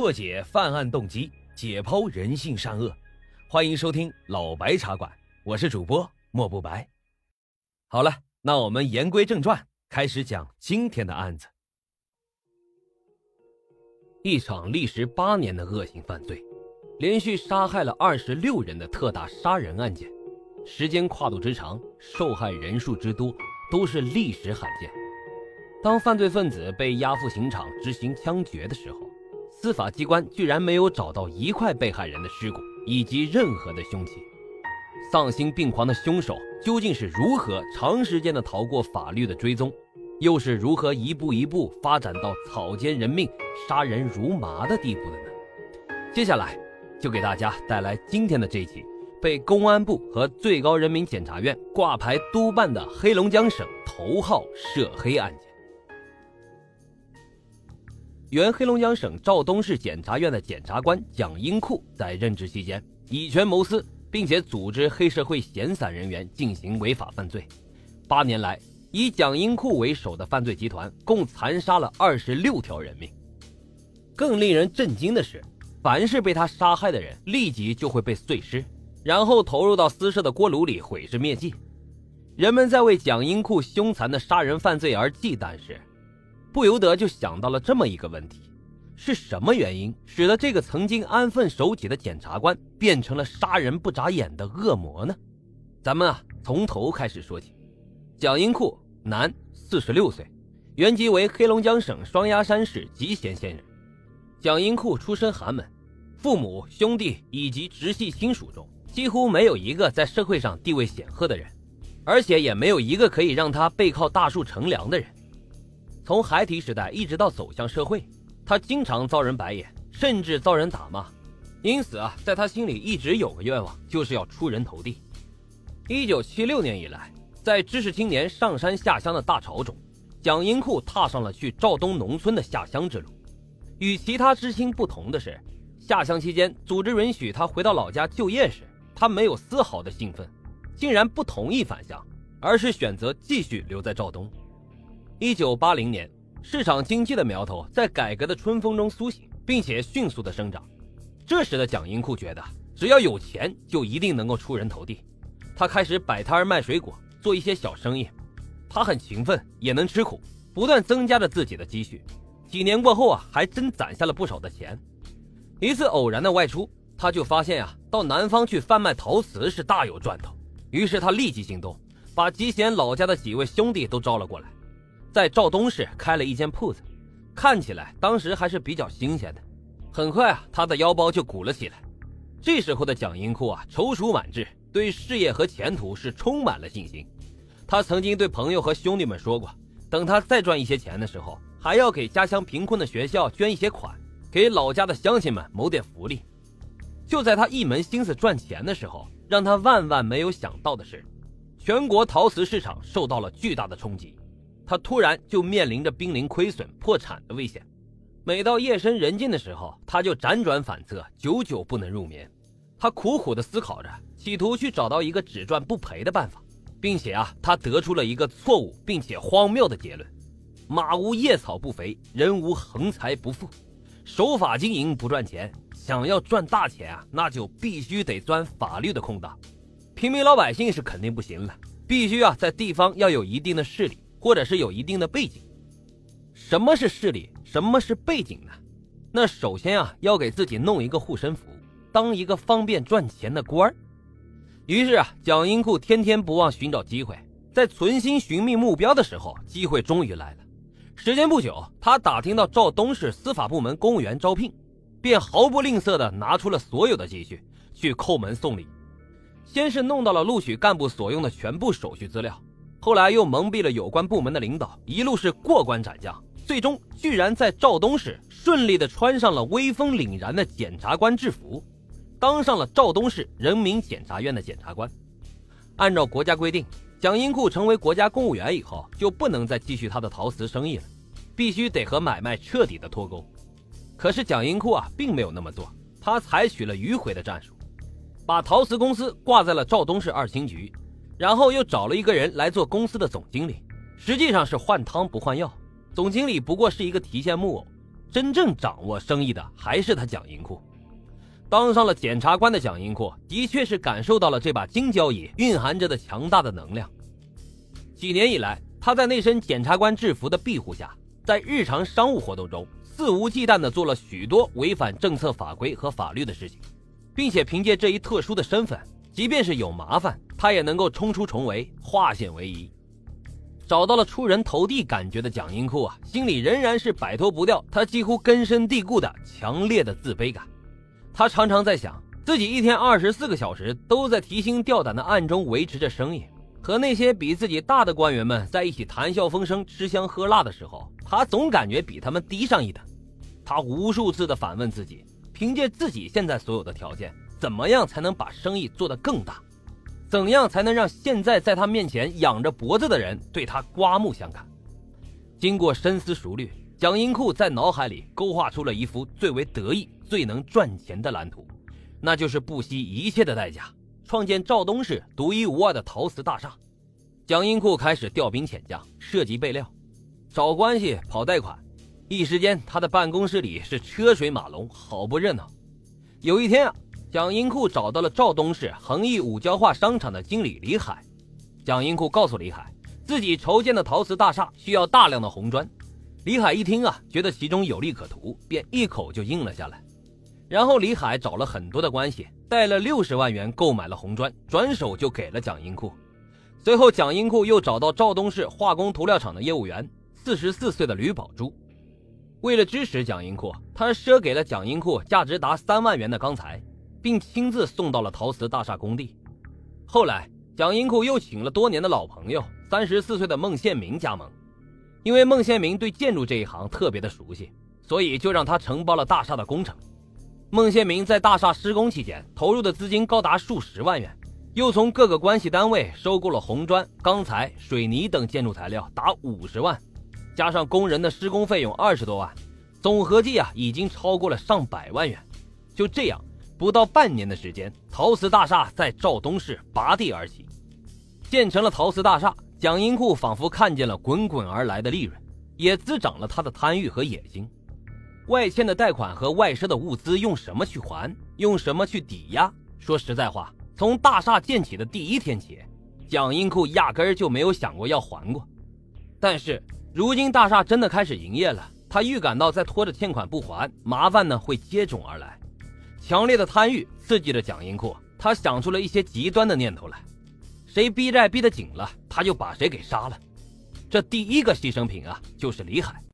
破解犯案动机，解剖人性善恶。欢迎收听老白茶馆，我是主播莫不白。好了，那我们言归正传，开始讲今天的案子。一场历时八年的恶性犯罪，连续杀害了二十六人的特大杀人案件，时间跨度之长，受害人数之多，都是历史罕见。当犯罪分子被押赴刑场执行枪决的时候，司法机关居然没有找到一块被害人的尸骨以及任何的凶器。丧心病狂的凶手究竟是如何长时间的逃过法律的追踪，又是如何一步一步发展到草菅人命、杀人如麻的地步的呢？接下来就给大家带来今天的这一起被公安部和最高人民检察院挂牌督办的黑龙江省头号涉黑案件。原黑龙江省肇东市检察院的检察官蒋英库在任职期间，以权谋私，并且组织黑社会闲散人员进行违法犯罪。八年来，以蒋英库为首的犯罪集团共残杀了二十六条人命。更令人震惊的是，凡是被他杀害的人，立即就会被碎尸，然后投入到私设的锅炉里毁尸灭迹。人们在为蒋英库凶残的杀人犯罪而忌惮时，不由得就想到了这么一个问题：是什么原因使得这个曾经安分守己的检察官变成了杀人不眨眼的恶魔呢？咱们啊，从头开始说起。蒋英库，男，四十六岁，原籍为黑龙江省双鸭山市集贤县人。蒋英库出身寒门，父母、兄弟以及直系亲属中几乎没有一个在社会上地位显赫的人，而且也没有一个可以让他背靠大树乘凉的人。从孩提时代一直到走向社会，他经常遭人白眼，甚至遭人打骂。因此啊，在他心里一直有个愿望，就是要出人头地。一九七六年以来，在知识青年上山下乡的大潮中，蒋英库踏上了去肇东农村的下乡之路。与其他知青不同的是，下乡期间组织允许他回到老家就业时，他没有丝毫的兴奋，竟然不同意返乡，而是选择继续留在肇东。一九八零年，市场经济的苗头在改革的春风中苏醒，并且迅速的生长。这时的蒋英库觉得，只要有钱，就一定能够出人头地。他开始摆摊卖水果，做一些小生意。他很勤奋，也能吃苦，不断增加着自己的积蓄。几年过后啊，还真攒下了不少的钱。一次偶然的外出，他就发现啊，到南方去贩卖陶瓷是大有赚头。于是他立即行动，把吉贤老家的几位兄弟都招了过来。在肇东市开了一间铺子，看起来当时还是比较新鲜的。很快啊，他的腰包就鼓了起来。这时候的蒋英库啊，踌躇满志，对事业和前途是充满了信心。他曾经对朋友和兄弟们说过，等他再赚一些钱的时候，还要给家乡贫困的学校捐一些款，给老家的乡亲们谋点福利。就在他一门心思赚钱的时候，让他万万没有想到的是，全国陶瓷市场受到了巨大的冲击。他突然就面临着濒临亏损、破产的危险。每到夜深人静的时候，他就辗转反侧，久久不能入眠。他苦苦地思考着，企图去找到一个只赚不赔的办法，并且啊，他得出了一个错误并且荒谬的结论：马无夜草不肥，人无横财不富。守法经营不赚钱，想要赚大钱啊，那就必须得钻法律的空档。平民老百姓是肯定不行了，必须啊，在地方要有一定的势力。或者是有一定的背景，什么是势力？什么是背景呢？那首先啊，要给自己弄一个护身符，当一个方便赚钱的官儿。于是啊，蒋英库天天不忘寻找机会，在存心寻觅目标的时候，机会终于来了。时间不久，他打听到肇东市司法部门公务员招聘，便毫不吝啬地拿出了所有的积蓄去叩门送礼。先是弄到了录取干部所用的全部手续资料。后来又蒙蔽了有关部门的领导，一路是过关斩将，最终居然在肇东市顺利的穿上了威风凛然的检察官制服，当上了肇东市人民检察院的检察官。按照国家规定，蒋英库成为国家公务员以后，就不能再继续他的陶瓷生意了，必须得和买卖彻底的脱钩。可是蒋英库啊，并没有那么做，他采取了迂回的战术，把陶瓷公司挂在了肇东市二轻局。然后又找了一个人来做公司的总经理，实际上是换汤不换药。总经理不过是一个提线木偶，真正掌握生意的还是他蒋银库。当上了检察官的蒋银库，的确是感受到了这把金交椅蕴含着的强大的能量。几年以来，他在那身检察官制服的庇护下，在日常商务活动中肆无忌惮地做了许多违反政策法规和法律的事情，并且凭借这一特殊的身份，即便是有麻烦，他也能够冲出重围，化险为夷。找到了出人头地感觉的蒋英库啊，心里仍然是摆脱不掉他几乎根深蒂固的强烈的自卑感。他常常在想，自己一天二十四个小时都在提心吊胆的暗中维持着生意，和那些比自己大的官员们在一起谈笑风生、吃香喝辣的时候，他总感觉比他们低上一等。他无数次的反问自己：凭借自己现在所有的条件，怎么样才能把生意做得更大？怎样才能让现在在他面前仰着脖子的人对他刮目相看？经过深思熟虑，蒋英库在脑海里勾画出了一幅最为得意、最能赚钱的蓝图，那就是不惜一切的代价创建赵东市独一无二的陶瓷大厦。蒋英库开始调兵遣将，涉及备料，找关系、跑贷款，一时间他的办公室里是车水马龙，好不热闹。有一天啊。蒋英库找到了赵东市恒益五交化商场的经理李海，蒋英库告诉李海，自己筹建的陶瓷大厦需要大量的红砖。李海一听啊，觉得其中有利可图，便一口就应了下来。然后李海找了很多的关系，带了六十万元购买了红砖，转手就给了蒋英库。随后，蒋英库又找到赵东市化工涂料厂的业务员，四十四岁的吕宝珠。为了支持蒋英库，他赊给了蒋英库价值达三万元的钢材。并亲自送到了陶瓷大厦工地。后来，蒋英库又请了多年的老朋友，三十四岁的孟宪明加盟。因为孟宪明对建筑这一行特别的熟悉，所以就让他承包了大厦的工程。孟宪明在大厦施工期间投入的资金高达数十万元，又从各个关系单位收购了红砖、钢材、水泥等建筑材料达五十万，加上工人的施工费用二十多万，总合计啊已经超过了上百万元。就这样。不到半年的时间，陶瓷大厦在赵东市拔地而起，建成了陶瓷大厦。蒋英库仿佛看见了滚滚而来的利润，也滋长了他的贪欲和野心。外欠的贷款和外赊的物资用什么去还？用什么去抵押？说实在话，从大厦建起的第一天起，蒋英库压根儿就没有想过要还过。但是如今大厦真的开始营业了，他预感到再拖着欠款不还，麻烦呢会接踵而来。强烈的贪欲刺激着蒋英库，他想出了一些极端的念头来：谁逼债逼得紧了，他就把谁给杀了。这第一个牺牲品啊，就是李海。